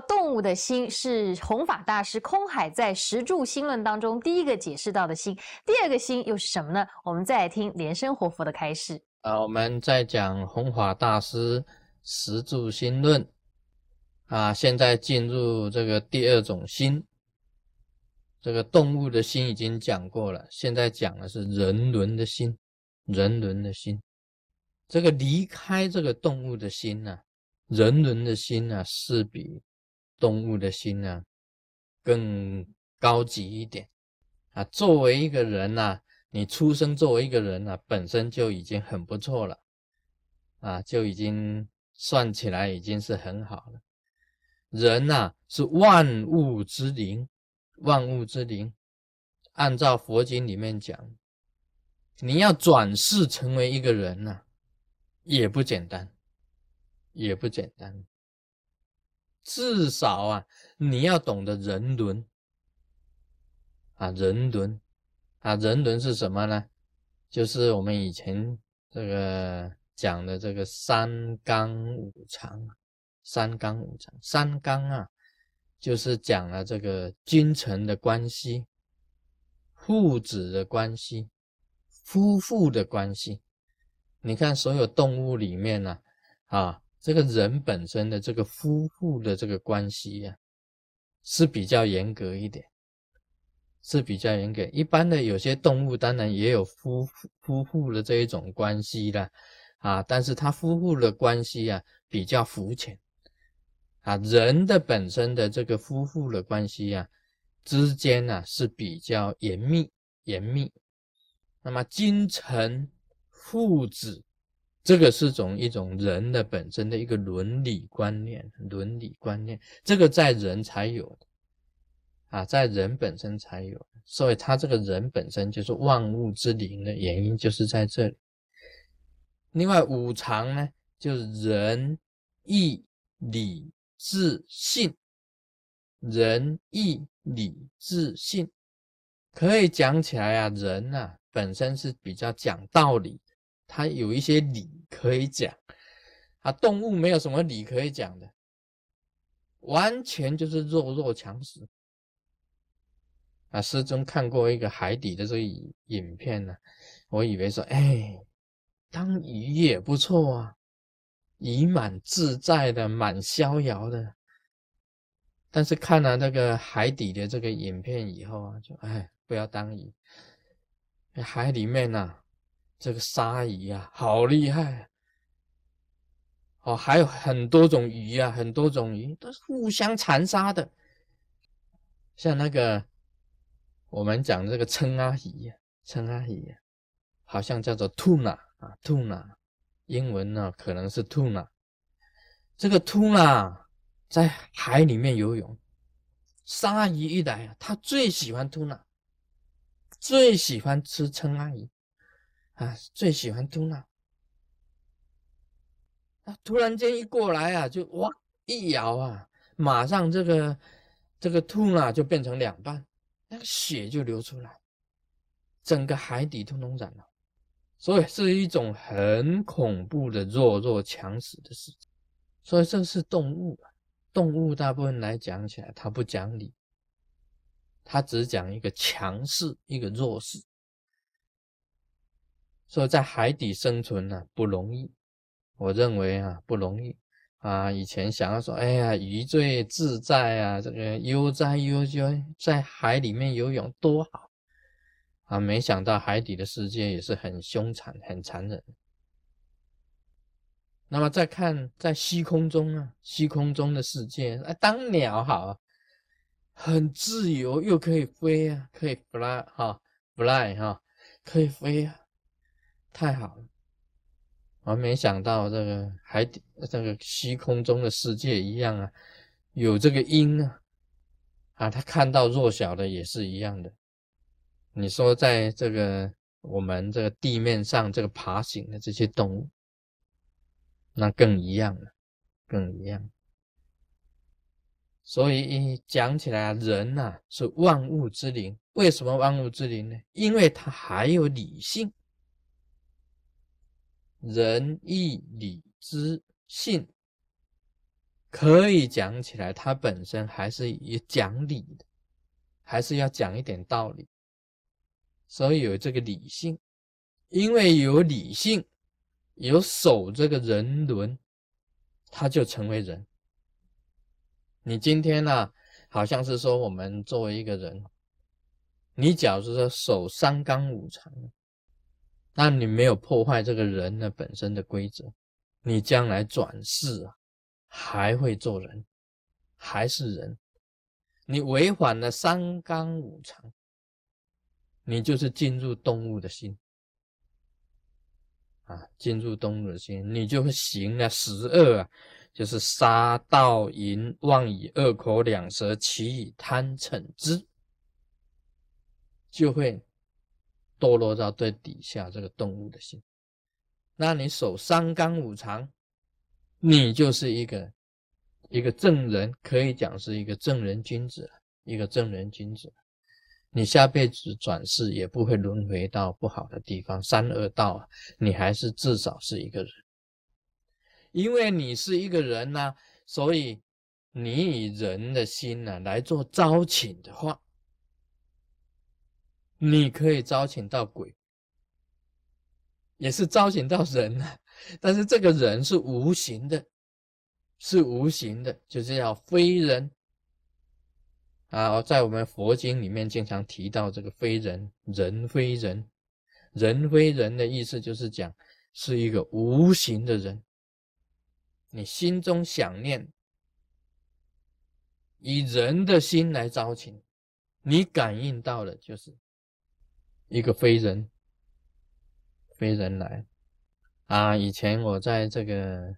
动物的心是弘法大师空海在《十柱心论》当中第一个解释到的心，第二个心又是什么呢？我们再来听莲生活佛的开示。啊，我们在讲弘法大师《十柱心论》啊，现在进入这个第二种心，这个动物的心已经讲过了，现在讲的是人伦的心，人伦的心，这个离开这个动物的心呢？人伦的心呢，是比动物的心呢更高级一点啊。作为一个人呐，你出生作为一个人呐，本身就已经很不错了啊，就已经算起来已经是很好了。人呐，是万物之灵，万物之灵。按照佛经里面讲，你要转世成为一个人呐，也不简单。也不简单，至少啊，你要懂得人伦啊，人伦啊，人伦是什么呢？就是我们以前这个讲的这个三纲五常，三纲五常，三纲啊，就是讲了这个君臣的关系、父子的关系、夫妇的关系。你看，所有动物里面呢，啊。这个人本身的这个夫妇的这个关系呀，是比较严格一点，是比较严格。一般的有些动物当然也有夫夫妇的这一种关系啦，啊，但是他夫妇的关系啊比较肤浅，啊，人的本身的这个夫妇的关系啊之间呢是比较严密严密。那么君臣父子。这个是种一种人的本身的一个伦理观念，伦理观念，这个在人才有啊，在人本身才有，所以他这个人本身就是万物之灵的原因，就是在这里。另外五常呢，就是仁义礼智信，仁义礼智信，可以讲起来啊，人呐本身是比较讲道理。它有一些理可以讲，啊，动物没有什么理可以讲的，完全就是弱肉强食。啊，师尊看过一个海底的这个影片呢，我以为说，哎，当鱼也不错啊，鱼蛮自在的，蛮逍遥的。但是看了那个海底的这个影片以后啊，就哎，不要当鱼，海里面呢。这个鲨鱼啊，好厉害！哦，还有很多种鱼啊，很多种鱼都是互相残杀的。像那个我们讲这个称阿姨，称阿姨，好像叫做 tuna 啊，tuna，英文呢可能是 tuna。这个 tuna 在海里面游泳，鲨鱼一来啊，它最喜欢 tuna，最喜欢吃称阿姨。啊，最喜欢吐纳。啊，突然间一过来啊，就哇一咬啊，马上这个这个吐纳就变成两半，那个血就流出来，整个海底通通染了，所以是一种很恐怖的弱肉强食的事情。所以这是动物，动物大部分来讲起来，它不讲理，它只讲一个强势，一个弱势。所以在海底生存呢不容易，我认为啊不容易啊。以前想要说，哎呀，鱼最自在啊，这个悠哉悠哉，在海里面游泳多好啊！没想到海底的世界也是很凶残、很残忍。那么再看在虚空中啊，虚空中的世界，啊，当鸟好，很自由，又可以飞啊，可以 fly 哈，fly 哈，可以飞啊。太好了，我没想到这个海底、这个虚空中的世界一样啊，有这个鹰啊，啊，他看到弱小的也是一样的。你说在这个我们这个地面上这个爬行的这些动物，那更一样了，更一样。所以讲起来啊，人呐是万物之灵。为什么万物之灵呢？因为它还有理性。仁义礼智信，可以讲起来，它本身还是以讲理的，还是要讲一点道理，所以有这个理性，因为有理性，有守这个人伦，他就成为人。你今天呢，好像是说我们作为一个人，你假如说守三纲五常，那你没有破坏这个人的本身的规则，你将来转世啊。还会做人，还是人？你违反了三纲五常，你就是进入动物的心啊！进入动物的心，你就会行了十恶啊，就是杀盗淫妄以恶口两舌，起以贪嗔之，就会堕落到最底下这个动物的心。那你守三纲五常。你就是一个一个正人，可以讲是一个正人君子，一个正人君子。你下辈子转世也不会轮回到不好的地方，三恶道啊，你还是至少是一个人。因为你是一个人呢，所以你以人的心呢来做招请的话，你可以招请到鬼，也是招请到人呢。但是这个人是无形的，是无形的，就是要非人啊。在我们佛经里面经常提到这个非人，人非人，人非人的意思就是讲是一个无形的人。你心中想念，以人的心来招请，你感应到的就是一个非人，非人来。啊，以前我在这个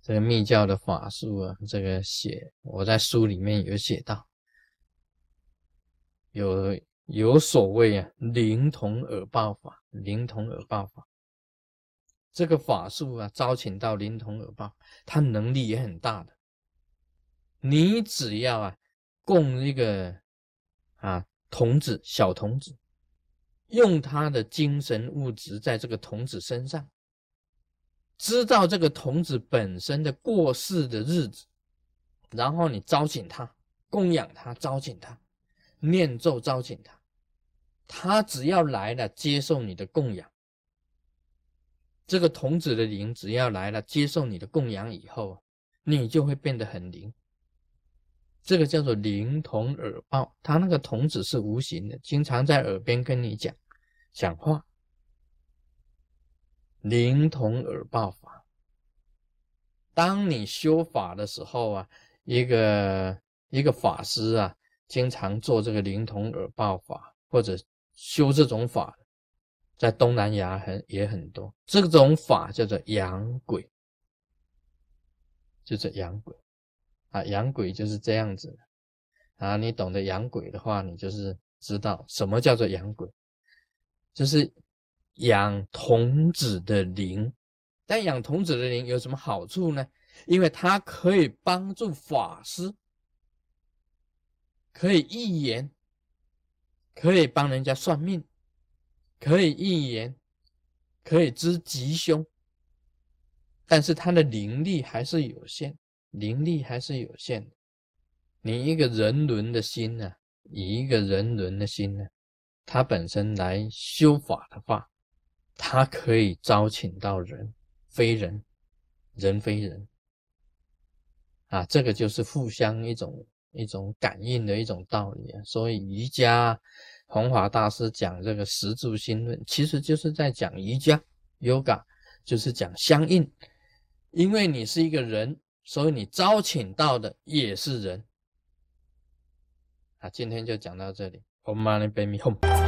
这个密教的法术啊，这个写我在书里面有写到，有有所谓啊灵童耳报法，灵童耳报法，这个法术啊招请到灵童耳报，他能力也很大的。你只要啊供一个啊童子小童子，用他的精神物质在这个童子身上。知道这个童子本身的过世的日子，然后你招请他，供养他，招请他，念咒招请他，他只要来了，接受你的供养，这个童子的灵只要来了，接受你的供养以后，你就会变得很灵。这个叫做灵童耳报，他那个童子是无形的，经常在耳边跟你讲讲话。灵童耳报法，当你修法的时候啊，一个一个法师啊，经常做这个灵童耳报法，或者修这种法，在东南亚很也很多。这种法叫做养鬼，就是养鬼啊，养鬼就是这样子啊。你懂得养鬼的话，你就是知道什么叫做养鬼，就是。养童子的灵，但养童子的灵有什么好处呢？因为它可以帮助法师，可以预言，可以帮人家算命，可以预言，可以知吉凶。但是它的灵力还是有限，灵力还是有限的。你一个人伦的心呢，以一个人伦的心呢，它本身来修法的话。他可以招请到人，非人，人非人，啊，这个就是互相一种一种感应的一种道理啊。所以瑜伽，弘法大师讲这个十住心论，其实就是在讲瑜伽，yoga 就是讲相应。因为你是一个人，所以你招请到的也是人。啊，今天就讲到这里，Om Mani Padme Hum。